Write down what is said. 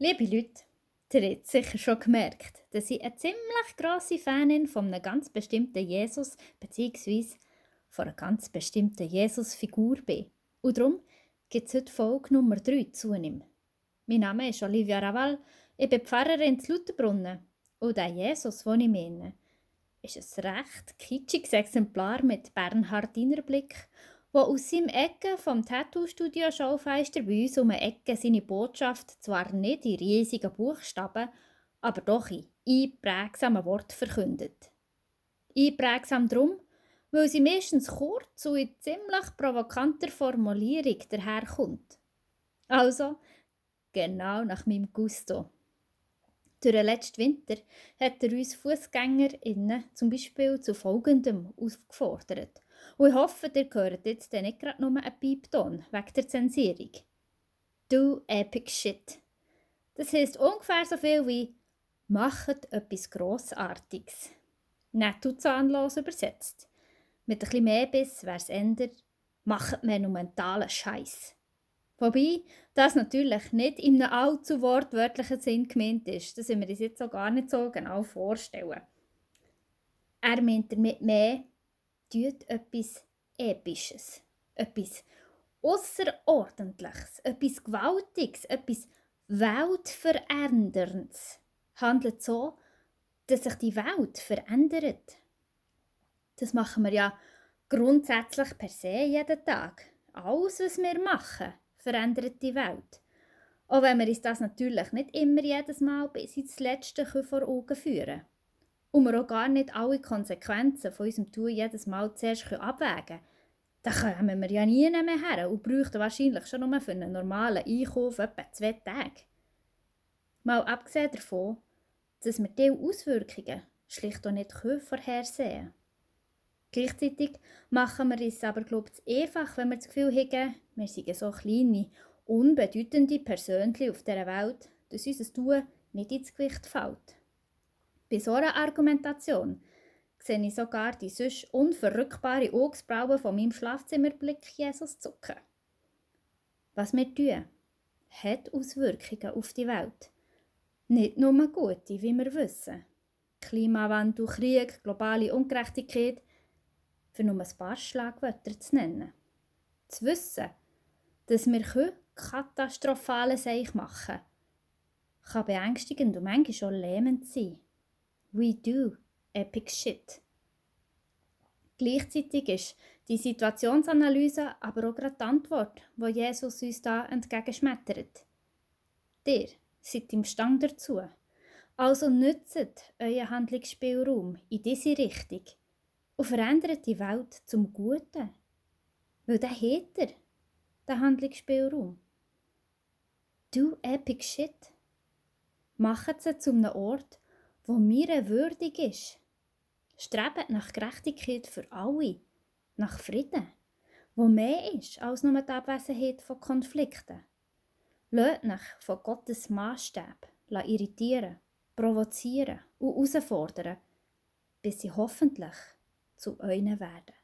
Liebe Leute, ihr habt sicher schon gemerkt, dass ich eine ziemlich grosse Fanin von einem ganz bestimmten Jesus bzw. von einer ganz bestimmten Jesus-Figur bin. Und darum gibt es heute Folge Nummer 3 zu ihm. Mein Name ist Olivia Raval, ich bin Pfarrerin zu Lutherbrunnen. Und der Jesus, den ich meine, ist ein recht kitschiges Exemplar mit Bernhardiner Wo aus seinem Ecke vom Tattoo-Studio Schaufenster bei uns um eine Ecke seine Botschaft zwar nicht in riesigen Buchstaben, aber doch in einprägsamen Worten verkündet. Einprägsam drum, weil sie meistens kurz und in ziemlich provokanter Formulierung daherkommt. Also, genau nach meinem Gusto. Durch den letzten Winter hat er uns FußgängerInnen zum Beispiel zu folgendem aufgefordert. Und ich hoffe, ihr hört jetzt nicht gerade nur einen Piepton wegen der Zensierung. Do epic shit. Das heisst ungefähr so viel wie «Macht etwas Grossartiges». Und zahnlos übersetzt. Mit bisschen mehr Biss wäre es ändert «Macht monumentalen Scheiß». Wobei das natürlich nicht in einem allzu wortwörtlichen Sinn gemeint ist. Das müssen wir uns jetzt auch gar nicht so genau vorstellen. Er meint damit mehr, tut etwas Episches, etwas Außerordentliches, etwas Gewaltiges, etwas Weltveränderndes. Handelt so, dass sich die Welt verändert. Das machen wir ja grundsätzlich per se jeden Tag. Alles, was wir machen, verändert die Welt. Auch wenn wir uns das natürlich nicht immer jedes Mal bis ins Letzte vor Augen führen können und wir auch gar nicht alle Konsequenzen von unserem Tun jedes Mal zuerst abwägen können, dann kommen wir ja nie mehr her und bräuchten wahrscheinlich schon nur für einen normalen Einkauf etwa zwei Tage. Mal abgesehen davon, dass wir diese Auswirkungen schlicht auch nicht vorhersehen können. Gleichzeitig machen wir es aber, glaube ich, einfach, wenn wir das Gefühl haben, wir sind so kleine, unbedeutende Persönchen auf dieser Welt, dass unser Tun nicht ins Gewicht fällt. Bei so einer Argumentation sehe ich sogar die sonst unverrückbare Augsbrauen von meinem Schlafzimmerblick Jesus zucken. Was wir tun, hat Auswirkungen auf die Welt. Nicht nur gute, wie wir wissen. Klimawandel, Krieg, globale Ungerechtigkeit, für nur ein paar Schlagwörter zu nennen. Zu wissen, dass wir katastrophale Seich machen können, kann beängstigend und manchmal schon lähmend sein. We do epic shit. Gleichzeitig ist die Situationsanalyse aber auch gerade die Antwort, wo Jesus uns da entgegenschmettert. Ihr seid im Stand dazu. Also nützt euren Handlungsspielraum in diese Richtung und verändert die Welt zum Guten. Weil dann hat er den Handlungsspielraum. Do epic shit. Macht sie zu einem Ort, wo mir würdig ist. Strebt nach Gerechtigkeit für alle, nach Frieden, wo mehr ist als nur die Abwesenheit von Konflikten. Lasst nach von Gottes Maßstab irritieren, provozieren und herausfordern, bis sie hoffentlich zu euren werden.